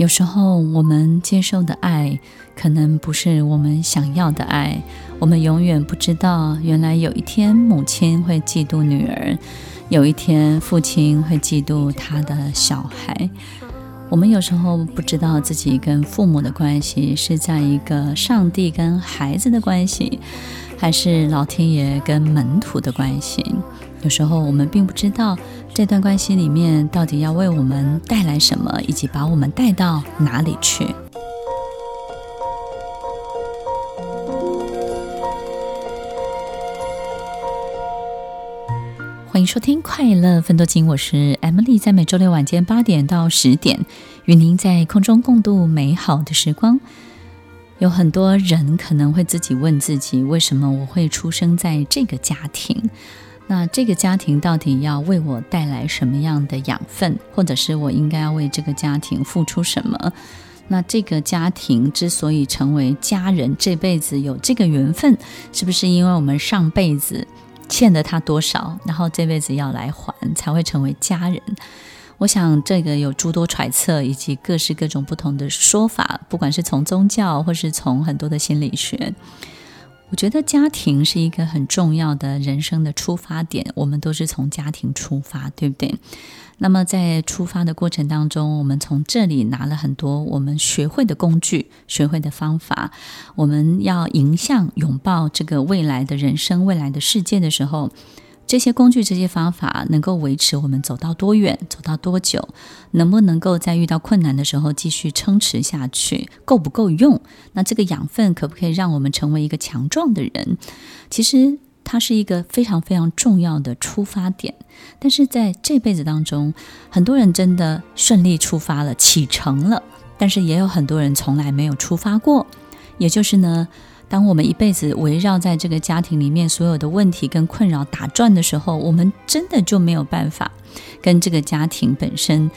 有时候，我们接受的爱可能不是我们想要的爱。我们永远不知道，原来有一天母亲会嫉妒女儿，有一天父亲会嫉妒他的小孩。我们有时候不知道自己跟父母的关系是在一个上帝跟孩子的关系，还是老天爷跟门徒的关系。有时候我们并不知道这段关系里面到底要为我们带来什么，以及把我们带到哪里去。欢迎收听《快乐分多金》，我是 Emily，在每周六晚间八点到十点，与您在空中共度美好的时光。有很多人可能会自己问自己：为什么我会出生在这个家庭？那这个家庭到底要为我带来什么样的养分，或者是我应该要为这个家庭付出什么？那这个家庭之所以成为家人，这辈子有这个缘分，是不是因为我们上辈子欠了他多少，然后这辈子要来还，才会成为家人？我想这个有诸多揣测，以及各式各种不同的说法，不管是从宗教，或是从很多的心理学。我觉得家庭是一个很重要的人生的出发点，我们都是从家庭出发，对不对？那么在出发的过程当中，我们从这里拿了很多我们学会的工具、学会的方法，我们要迎向拥抱这个未来的人生、未来的世界的时候。这些工具、这些方法能够维持我们走到多远、走到多久？能不能够在遇到困难的时候继续撑持下去？够不够用？那这个养分可不可以让我们成为一个强壮的人？其实它是一个非常非常重要的出发点。但是在这辈子当中，很多人真的顺利出发了、启程了，但是也有很多人从来没有出发过。也就是呢。当我们一辈子围绕在这个家庭里面，所有的问题跟困扰打转的时候，我们真的就没有办法跟这个家庭本身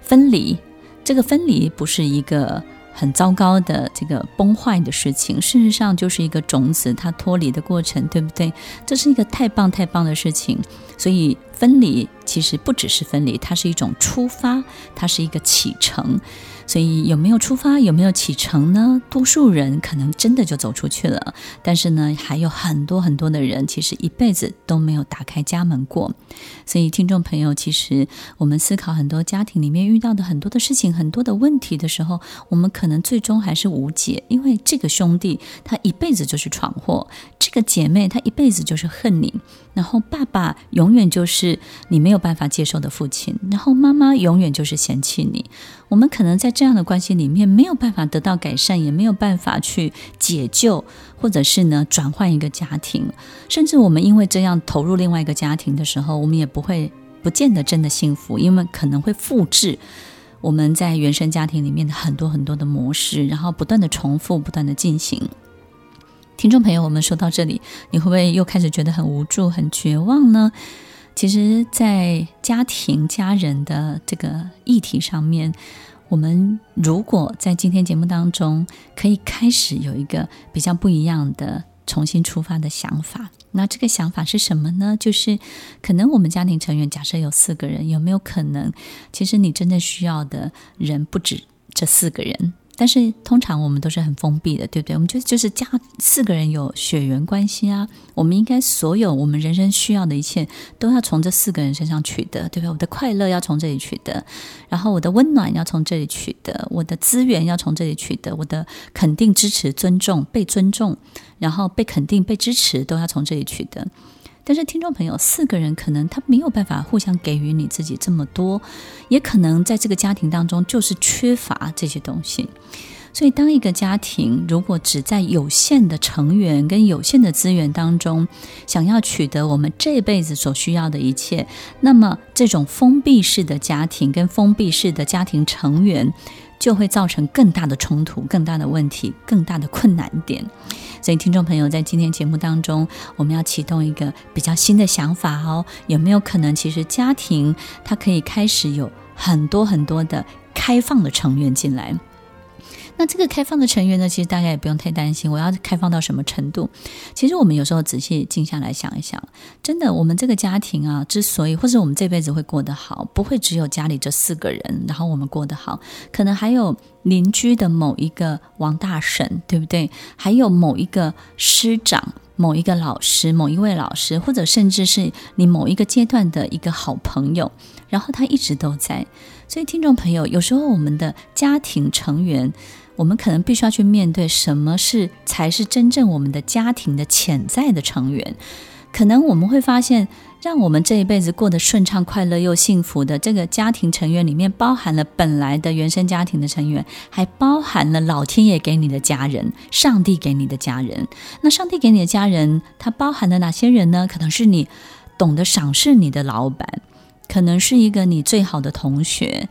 分离。这个分离不是一个很糟糕的这个崩坏的事情，事实上就是一个种子它脱离的过程，对不对？这是一个太棒太棒的事情。所以分离其实不只是分离，它是一种出发，它是一个启程。所以有没有出发，有没有启程呢？多数人可能真的就走出去了，但是呢，还有很多很多的人其实一辈子都没有打开家门过。所以听众朋友，其实我们思考很多家庭里面遇到的很多的事情、很多的问题的时候，我们可能最终还是无解，因为这个兄弟他一辈子就是闯祸，这个姐妹她一辈子就是恨你，然后爸爸永远就是你没有办法接受的父亲，然后妈妈永远就是嫌弃你。我们可能在这样的关系里面没有办法得到改善，也没有办法去解救，或者是呢转换一个家庭，甚至我们因为这样投入另外一个家庭的时候，我们也不会不见得真的幸福，因为可能会复制我们在原生家庭里面的很多很多的模式，然后不断的重复，不断的进行。听众朋友，我们说到这里，你会不会又开始觉得很无助、很绝望呢？其实，在家庭、家人的这个议题上面，我们如果在今天节目当中可以开始有一个比较不一样的重新出发的想法，那这个想法是什么呢？就是可能我们家庭成员假设有四个人，有没有可能，其实你真正需要的人不止这四个人？但是通常我们都是很封闭的，对不对？我们就就是家四个人有血缘关系啊，我们应该所有我们人生需要的一切都要从这四个人身上取得，对不对？我的快乐要从这里取得，然后我的温暖要从这里取得，我的资源要从这里取得，我的肯定、支持、尊重、被尊重，然后被肯定、被支持都要从这里取得。但是，听众朋友，四个人可能他没有办法互相给予你自己这么多，也可能在这个家庭当中就是缺乏这些东西。所以，当一个家庭如果只在有限的成员跟有限的资源当中，想要取得我们这辈子所需要的一切，那么这种封闭式的家庭跟封闭式的家庭成员，就会造成更大的冲突、更大的问题、更大的困难点。所以，听众朋友，在今天节目当中，我们要启动一个比较新的想法哦。有没有可能，其实家庭它可以开始有很多很多的开放的成员进来？那这个开放的成员呢，其实大家也不用太担心。我要开放到什么程度？其实我们有时候仔细静下来想一想，真的，我们这个家庭啊，之所以或者我们这辈子会过得好，不会只有家里这四个人，然后我们过得好，可能还有邻居的某一个王大婶，对不对？还有某一个师长、某一个老师、某一位老师，或者甚至是你某一个阶段的一个好朋友，然后他一直都在。所以，听众朋友，有时候我们的家庭成员。我们可能必须要去面对什么是才是真正我们的家庭的潜在的成员。可能我们会发现，让我们这一辈子过得顺畅、快乐又幸福的这个家庭成员里面，包含了本来的原生家庭的成员，还包含了老天爷给你的家人、上帝给你的家人。那上帝给你的家人，它包含了哪些人呢？可能是你懂得赏识你的老板，可能是一个你最好的同学。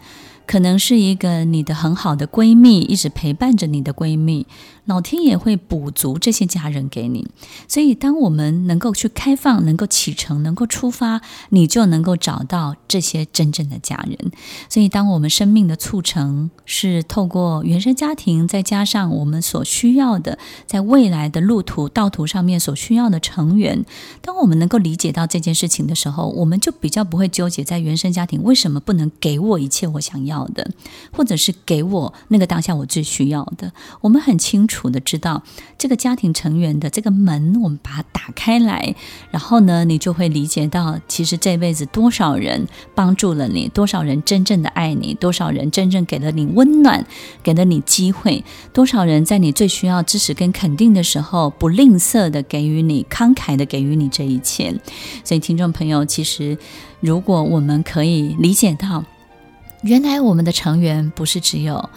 可能是一个你的很好的闺蜜，一直陪伴着你的闺蜜。老天爷会补足这些家人给你，所以当我们能够去开放、能够启程、能够出发，你就能够找到这些真正的家人。所以，当我们生命的促成是透过原生家庭，再加上我们所需要的，在未来的路途道途上面所需要的成员，当我们能够理解到这件事情的时候，我们就比较不会纠结在原生家庭为什么不能给我一切我想要的，或者是给我那个当下我最需要的。我们很清楚。楚的知道这个家庭成员的这个门，我们把它打开来，然后呢，你就会理解到，其实这辈子多少人帮助了你，多少人真正的爱你，多少人真正给了你温暖，给了你机会，多少人在你最需要支持跟肯定的时候，不吝啬的给予你，慷慨的给予你这一切。所以，听众朋友，其实如果我们可以理解到，原来我们的成员不是只有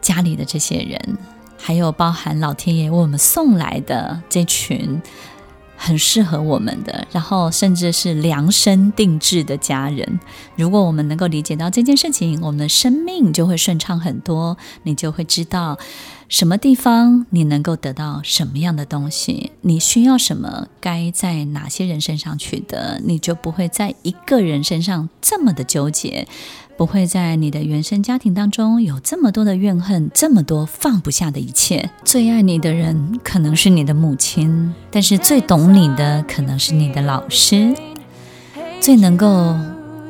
家里的这些人。还有包含老天爷为我们送来的这群很适合我们的，然后甚至是量身定制的家人。如果我们能够理解到这件事情，我们的生命就会顺畅很多。你就会知道什么地方你能够得到什么样的东西，你需要什么，该在哪些人身上取得，你就不会在一个人身上这么的纠结。不会在你的原生家庭当中有这么多的怨恨，这么多放不下的一切。最爱你的人可能是你的母亲，但是最懂你的可能是你的老师。最能够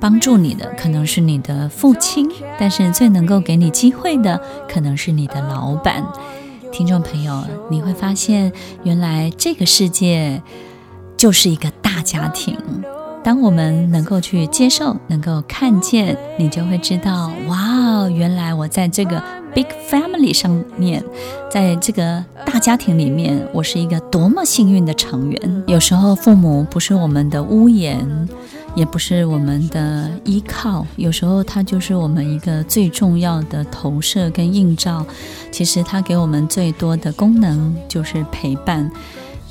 帮助你的可能是你的父亲，但是最能够给你机会的可能是你的老板。听众朋友，你会发现，原来这个世界就是一个大家庭。当我们能够去接受，能够看见，你就会知道，哇，原来我在这个 big family 上面，在这个大家庭里面，我是一个多么幸运的成员。有时候父母不是我们的屋檐，也不是我们的依靠，有时候它就是我们一个最重要的投射跟映照。其实它给我们最多的功能就是陪伴。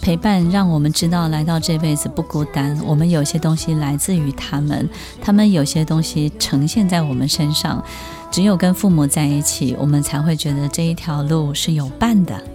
陪伴让我们知道来到这辈子不孤单。我们有些东西来自于他们，他们有些东西呈现在我们身上。只有跟父母在一起，我们才会觉得这一条路是有伴的。